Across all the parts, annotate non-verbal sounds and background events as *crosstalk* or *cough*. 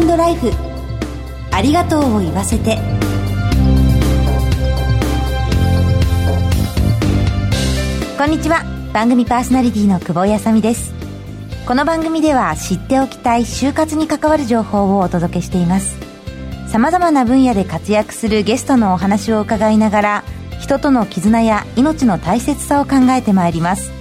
トライフ。ありがとうを言わせて。こんにちは。番組パーソナリティの久保井さみです。この番組では知っておきたい就活に関わる情報をお届けしています。さまざまな分野で活躍するゲストのお話を伺いながら人との絆や命の大切さを考えてまいります。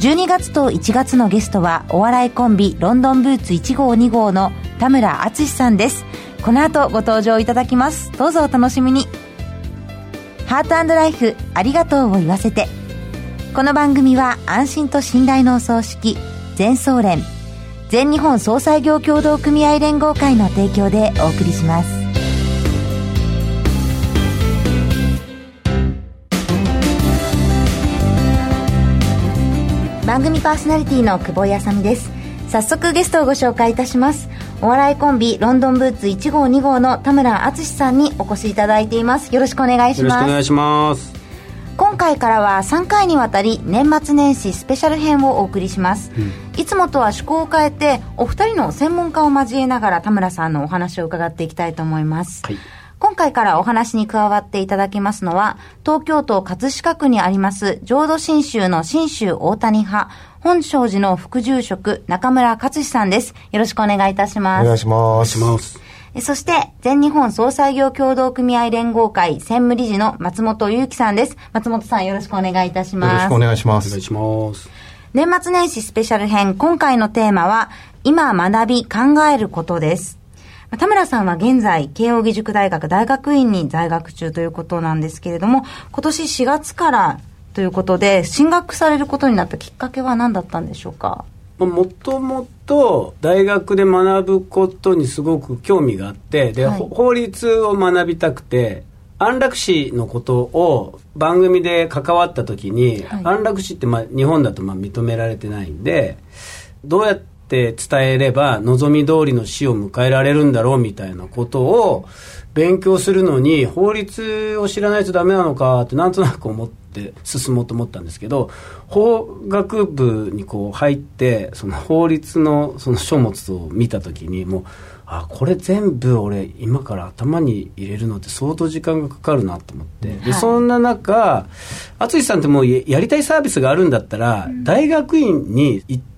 12月と1月のゲストはお笑いコンビロンドンブーツ1号2号の田村淳さんです。この後ご登場いただきます。どうぞお楽しみに。ハートライフありがとうを言わせて。この番組は安心と信頼のお葬式全総連全日本総裁業協同組合連合会の提供でお送りします。番組パーソナリティの久保井あさみです。早速ゲストをご紹介いたします。お笑いコンビロンドンブーツ1号2号の田村淳さんにお越しいただいています。よろしくお願いします。よろしくお願いします。今回からは3回にわたり年末年始スペシャル編をお送りします、うん、いつもとは趣向を変えてお二人の専門家を交えながら田村さんのお話を伺っていきたいと思います、はい今回からお話に加わっていただきますのは、東京都葛飾区にあります浄土真宗の真宗大谷派、本正寺の副住職、中村勝さんです。よろしくお願いいたします。お願いします。お願いします。そして、全日本総裁業協同組合連合会専務理事の松本祐樹さんです。松本さんよろしくお願いいたします。よろしくお願いします。お願いします。年末年始スペシャル編、今回のテーマは、今学び考えることです。田村さんは現在、慶應義塾大学大学院に在学中ということなんですけれども、今年4月からということで、進学されることになったきっかけは何だったんでしょうか？もともと大学で学ぶことにすごく興味があってで、はい、法律を学びたくて安楽死のことを番組で関わった時に、はい、安楽死ってまあ日本だとまあ認められてないんでどうやって伝えれば望み通りの死を迎えられるんだろうみたいなことを勉強するのに法律を知らないとダメなのかってなんとなく思って進もうと思ったんですけど法学部にこう入ってその法律のその書物を見た時にもうあこれ全部俺今から頭に入れるのって相当時間がかかるなと思って、でそんな中淳さんってもうやりたいサービスがあるんだったら、大学院に行ってて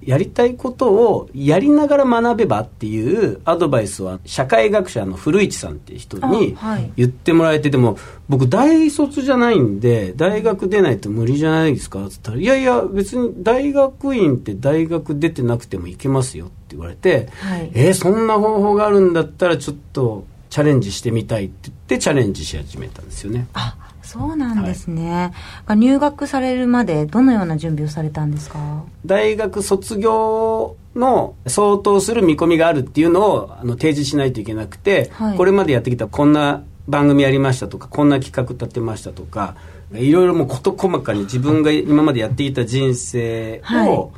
やりたいことをやりながら学べばっていうアドバイスは社会学者の古市さんっていう人に言ってもらえて、でも僕大卒じゃないんで大学出ないと無理じゃないですか？っつったらいやいや別に大学院って大学出てなくてもいけますよって言われて、はい、えー、そんな方法があるんだったらちょっとチャレンジしてみたいって言ってチャレンジし始めたんですよね。あそうなんですね、はい、入学されるまでどのような準備をされたんですか？大学卒業の相当する見込みがあるっていうのをあの提示しないといけなくて、はい、これまでやってきたこんな番組やりましたとかこんな企画立てましたとかいろいろもう事細かに自分が今までやってきた人生を、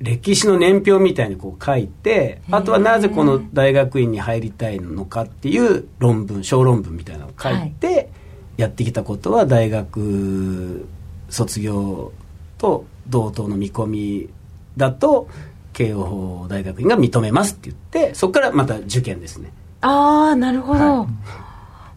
歴史の年表みたいにこう書いてあとはなぜこの大学院に入りたいのかっていう論文小論文みたいなのを書いて、はいやってきたことは大学卒業と同等の見込みだと慶応大学院が認めますって言ってそこからまた受験ですね。ああなるほど、はい、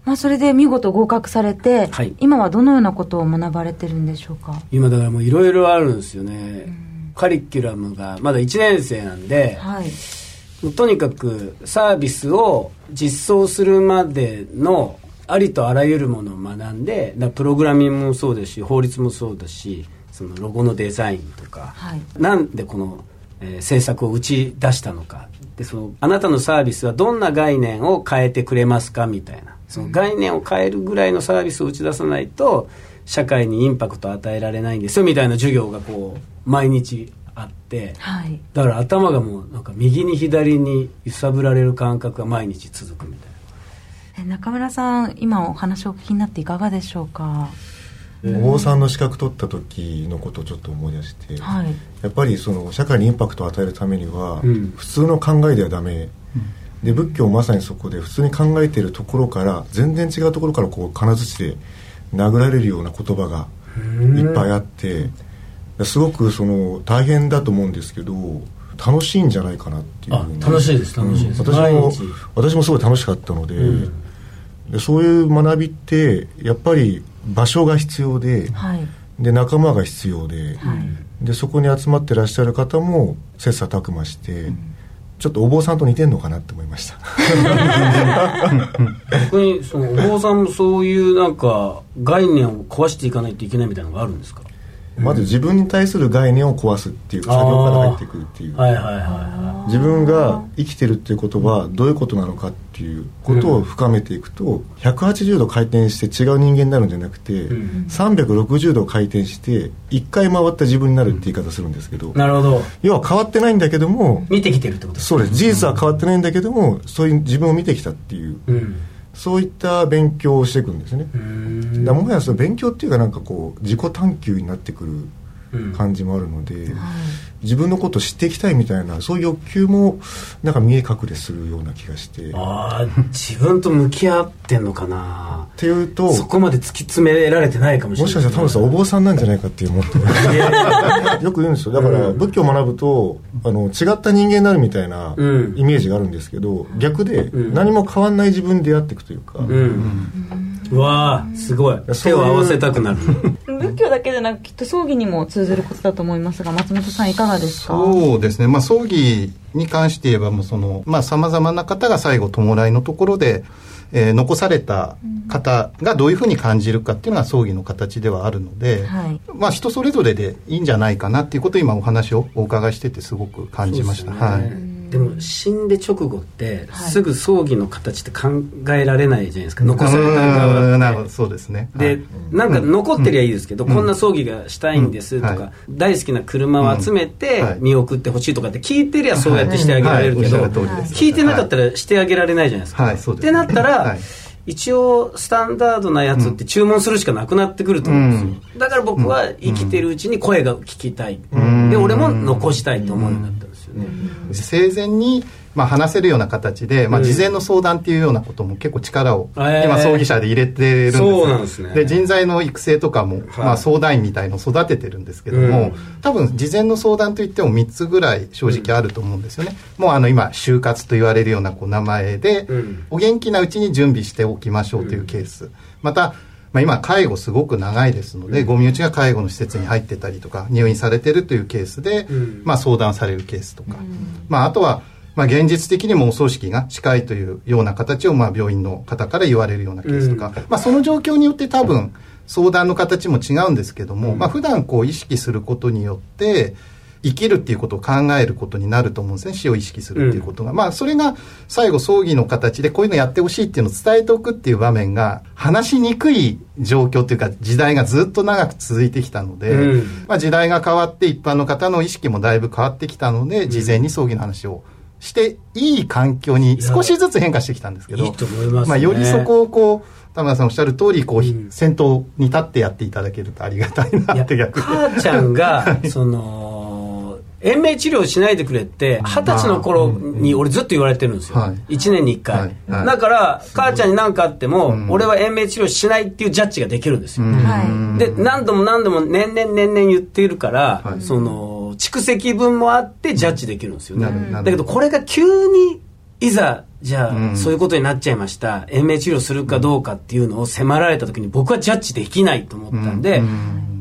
まあ、それで見事合格されて、はい、今はどのようなことを学ばれてるんでしょうか？今だからもういろいろあるんですよね、カリキュラムがまだ1年生なんで、はい、とにかくサービスを実装するまでのありとあらゆるものを学んでプログラミングもそうですし法律もそうだしそのロゴのデザインとか、はい、なんでこの、えー、制作を打ち出したのか。でそのあなたのサービスはどんな概念を変えてくれますかみたいな。その概念を変えるぐらいのサービスを打ち出さないと社会にインパクトを与えられないんですよみたいな授業がこう毎日あって、はい、だから頭がもうなんか右に左に揺さぶられる感覚が毎日続くみたいな。中村さん今お話をお聞きになっていかがでしょうか？お坊さんの資格取った時のことをちょっと思い出して、はい、やっぱりその社会にインパクトを与えるためには、普通の考えではダメ、うん、で仏教まさにそこで普通に考えているところから全然違うところからこう金槌で殴られるような言葉がいっぱいあってすごくその大変だと思うんですけど楽しいんじゃないかなっていう楽しいです楽しいです、私も私もすごい楽しかったのでうん、でそういう学びってやっぱり場所が必要ではい、で仲間が必要ではい、でそこに集まってらっしゃる方も切磋琢磨して、うん、ちょっとお坊さんと似てんのかなって思いました。*laughs* 逆にそのお坊さんもそういうなんか概念を壊していかないといけないみたいなのがあるんですか？まず自分に対する概念を壊すっていう作業から入ってくるっていう、はいはいはい、自分が生きてるっていうことはどういうことなのかっていうことを深めていくと180度回転して違う人間になるんじゃなくて、うん、360度回転して1回回った自分になるって言い方するんですけど、なるほど。要は変わってないんだけども見てきてるってことですそうです。事実は変わってないんだけどもそういう自分を見てきたっていう、うんそういった勉強をしていくんですね。だもはやその勉強っていうかなんかこう自己探求になってくる感じもあるので、うんはい、自分のことを知っていきたいみたいなそういう欲求もなんか見え隠れするような気がして。ああ自分と向き合ってんのかな。っていうとそこまで突き詰められてないかもしれない。もしかしたら多分さお坊さんなんじゃないかって思って。*laughs* よく言うんですよ。だから仏教を学ぶとあの違った人間になるみたいなイメージがあるんですけど、逆で何も変わんない自分に出会っていくというか、うんうんわあすごい。手を合わせたくなる。*laughs* 仏教だけでなくきっと葬儀にも通ずることだと思いますが松本さんいかがですか？そうですね、まあ、葬儀に関して言えばもうそのさまざ、まな方が最後弔いのところでえー、残された方がどういうふうに感じるかっていうのが葬儀の形ではあるので、はい、まあ人それぞれでいいんじゃないかなっていうことを今お話をお伺いしててすごく感じました。ね、はいでも死んで直後ってすぐ葬儀の形って考えられないじゃないですか、残された側なるほど。そうですね。で、はい、なんか残ってりゃいいですけど、うん、こんな葬儀がしたいんですとか、うん。はい、大好きな車を集めて見送ってほしいとかって聞いてりゃそうやってしてあげられるけど、聞いてなかったらしてあげられないじゃないですか、はい、ってなったら、一応スタンダードなやつって注文するしかなくなってくると思うんですよ、うん、だから僕は生きてるうちに声が聞きたい、うん、で俺も残したいと思うようになったよね、生前にまあ、話せるような形で、まあ、事前の相談っていうようなことも結構力を、今葬儀社で入れてるんですそうなんですね。で人材の育成とかも、まあ、相談員みたいのを育ててるんですけども、多分事前の相談といっても3つぐらい正直あると思うんですよね、もうあの今就活と言われるようなこう名前で、お元気なうちに準備しておきましょうというケース、またまあ、今介護すごく長いですので、ご身内が介護の施設に入ってたりとか入院されてるというケースで、まあ、相談されるケースとか、まあ、あとはまあ、現実的にもお葬式が近いというような形をまあ病院の方から言われるようなケースとか、まあ、その状況によって多分相談の形も違うんですけども、まあ普段こう意識することによって生きるっていうことを考えることになると思うんですね。死を意識するっていうことが、うん、まあそれが最後葬儀の形でこういうのやってほしいっていうのを伝えておくっていう場面が話しにくい状況というか時代がずっと長く続いてきたので、うん、まあ時代が変わって一般の方の意識もだいぶ変わってきたので事前に葬儀の話を、していい環境に少しずつ変化してきたんですけど、いいままあ、よりそこをこう田村さんおっしゃる通りこう、うん、先頭に立ってやっていただけるとありがたいなって逆に。母ちゃんが *laughs* その延命治療しないでくれって二十歳の頃に俺ずっと言われてるんですよ、はい、1年に1回、はい。はい、だから母ちゃんに何かあっても、俺は延命治療しないっていうジャッジができるんですよ、で何度も何度も年々年々言っているから、その蓄積分もあってジャッジできるんですよね、だけどこれが急にいざじゃあ、そういうことになっちゃいました。延命治療するかどうかっていうのを迫られた時に僕はジャッジできないと思ったんで、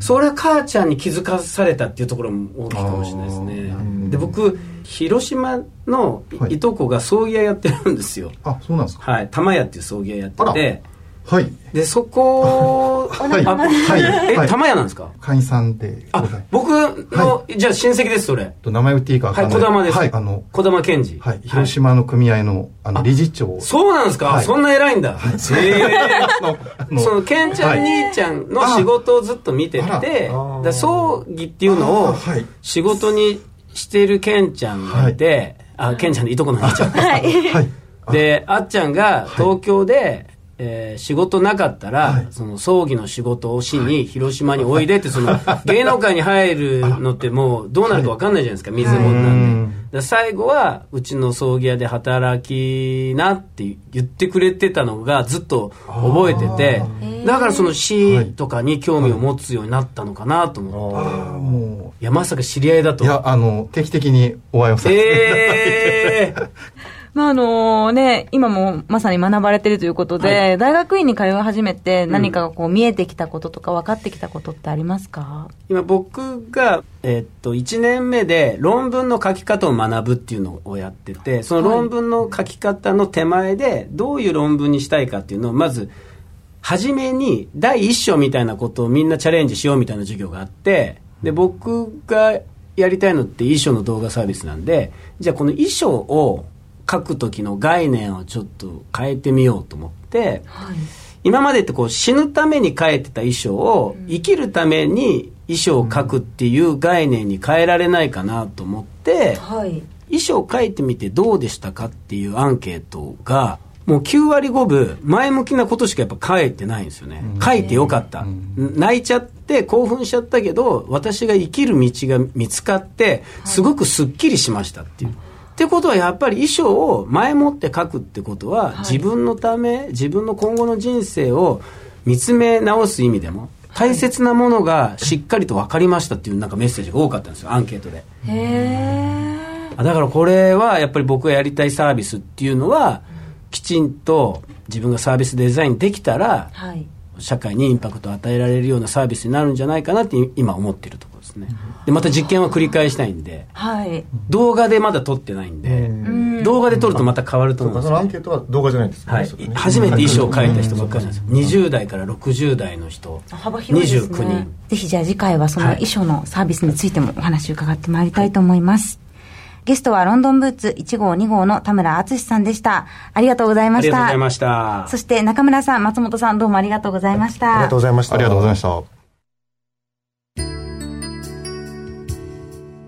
それは母ちゃんに気づかされたっていうところも大きいかもしれないですね。で僕広島のい。とこが葬儀屋やってるんですよ、あそうなんですか。はい。玉屋っていう葬儀屋やっててはい。で、そこ、はい。はい。え、玉屋なんですか？会員さんで。あ、僕の、じゃあ親戚です、それ。名前言っていいかはい、小玉です。はい。あの、小玉健二。はい。広島の組合の、あの、理事長。そうなんですか？そんな偉いんだ。へえ。そ *laughs* の、ケン *laughs* ちゃん兄ちゃんの仕事をずっと見てて、葬儀っていうのを、仕事にしてるケンちゃんがいて、あ、ケンちゃんのいとこの兄ちゃん。はい。で、あっちゃんが東京で、えー、仕事なかったら、はい、その葬儀の仕事をしに広島においでって、その芸能界に入るのってもうどうなるか分かんないじゃないですか、水もんなんで。最後はうちの葬儀屋で働きなって言ってくれてたのがずっと覚えててだからその死とかに興味を持つようになったのかなと思って、はい、いやまさか知り合いだと。いやあの定期的にお会いをさせていただいて、えーまああのね、今もまさに学ばれてるということで、はい、大学院に通い始めて何かこう見えてきたこととか分かってきたことってありますか？今僕が、えー、っと1年目で論文の書き方を学ぶっていうのをやっててその論文の書き方の手前でどういう論文にしたいかっていうのをまず初めに第一章みたいなことをみんなチャレンジしようみたいな授業があってで僕がやりたいのって衣装の動画サービスなんでじゃあこの衣装を書く時の概念をちょっと変えてみようと思って、はい、今までってこう死ぬために書いてた衣装を生きるために衣装を書くっていう概念に変えられないかなと思って、はい、衣装を書いてみてどうでしたかっていうアンケートがもう9割5分前向きなことしかやっぱ書いてないんですよね、書いてよかった、泣いちゃって興奮しちゃったけど私が生きる道が見つかってすごくすっきりしましたっていう。ってことはやっぱり衣装を前もって書くってことは、自分のため自分の今後の人生を見つめ直す意味でも大切なものがしっかりと分かりましたっていうなんかメッセージが多かったんですよアンケートで。へえだからこれはやっぱり僕がやりたいサービスっていうのはきちんと自分がサービスデザインできたら、はい、社会にインパクトを与えられるようなサービスになるんじゃないかなって今思っているとですね。でまた実験は繰り返したいんで、はい、動画でまだ撮ってないんで、動画で撮るとまた変わると思うんですよ、そのアンケートは動画じゃないんですか、はい、初めて衣装を描いた人ばっかりなんですよ。20代から60代の人。幅広いですね。29人。ぜひじゃあ次回はその衣装のサービスについてもお話を伺ってまいりたいと思います、ゲストはロンドンブーツ1号2号の田村敦さんでした。ありがとうございました。ありがとうございました。そして中村さん、松本さんどうもありがとうございました。ありがとうございました。ありがとうございました。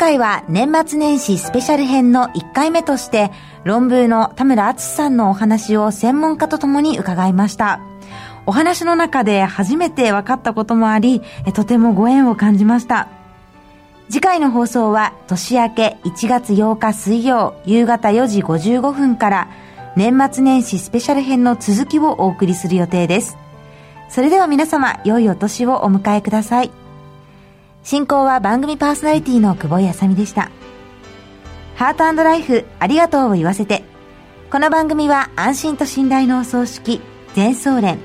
回は年末年始スペシャル編の1回目として、論文の田村敦さんのお話を専門家と共に伺いました。お話の中で初めて分かったこともあり、とてもご縁を感じました。次回の放送は年明け1月8日水曜夕方4時55分から年末年始スペシャル編の続きをお送りする予定です。それでは皆様、良いお年をお迎えください。進行は番組パーソナリティの久保井あさみでした。ハートライフありがとうを言わせて。この番組は安心と信頼のお葬式、全総連、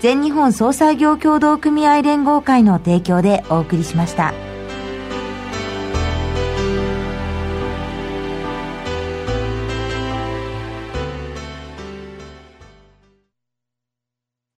全日本総裁業協同組合連合会の提供でお送りしました。